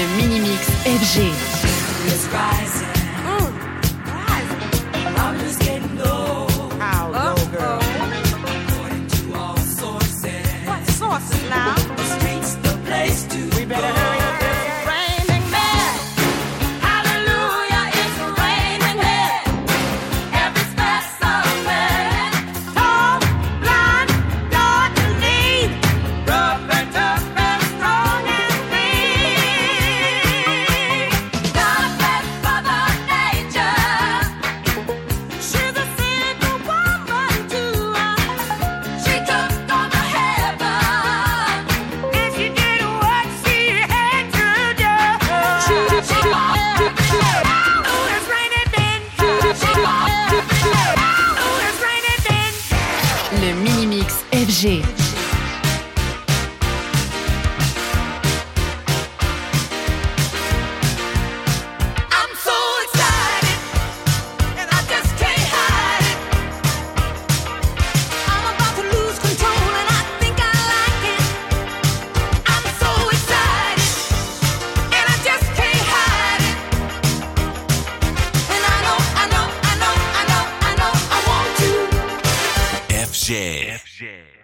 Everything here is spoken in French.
le mini-mix FG. Le mini-mix FG. FJ. FJ.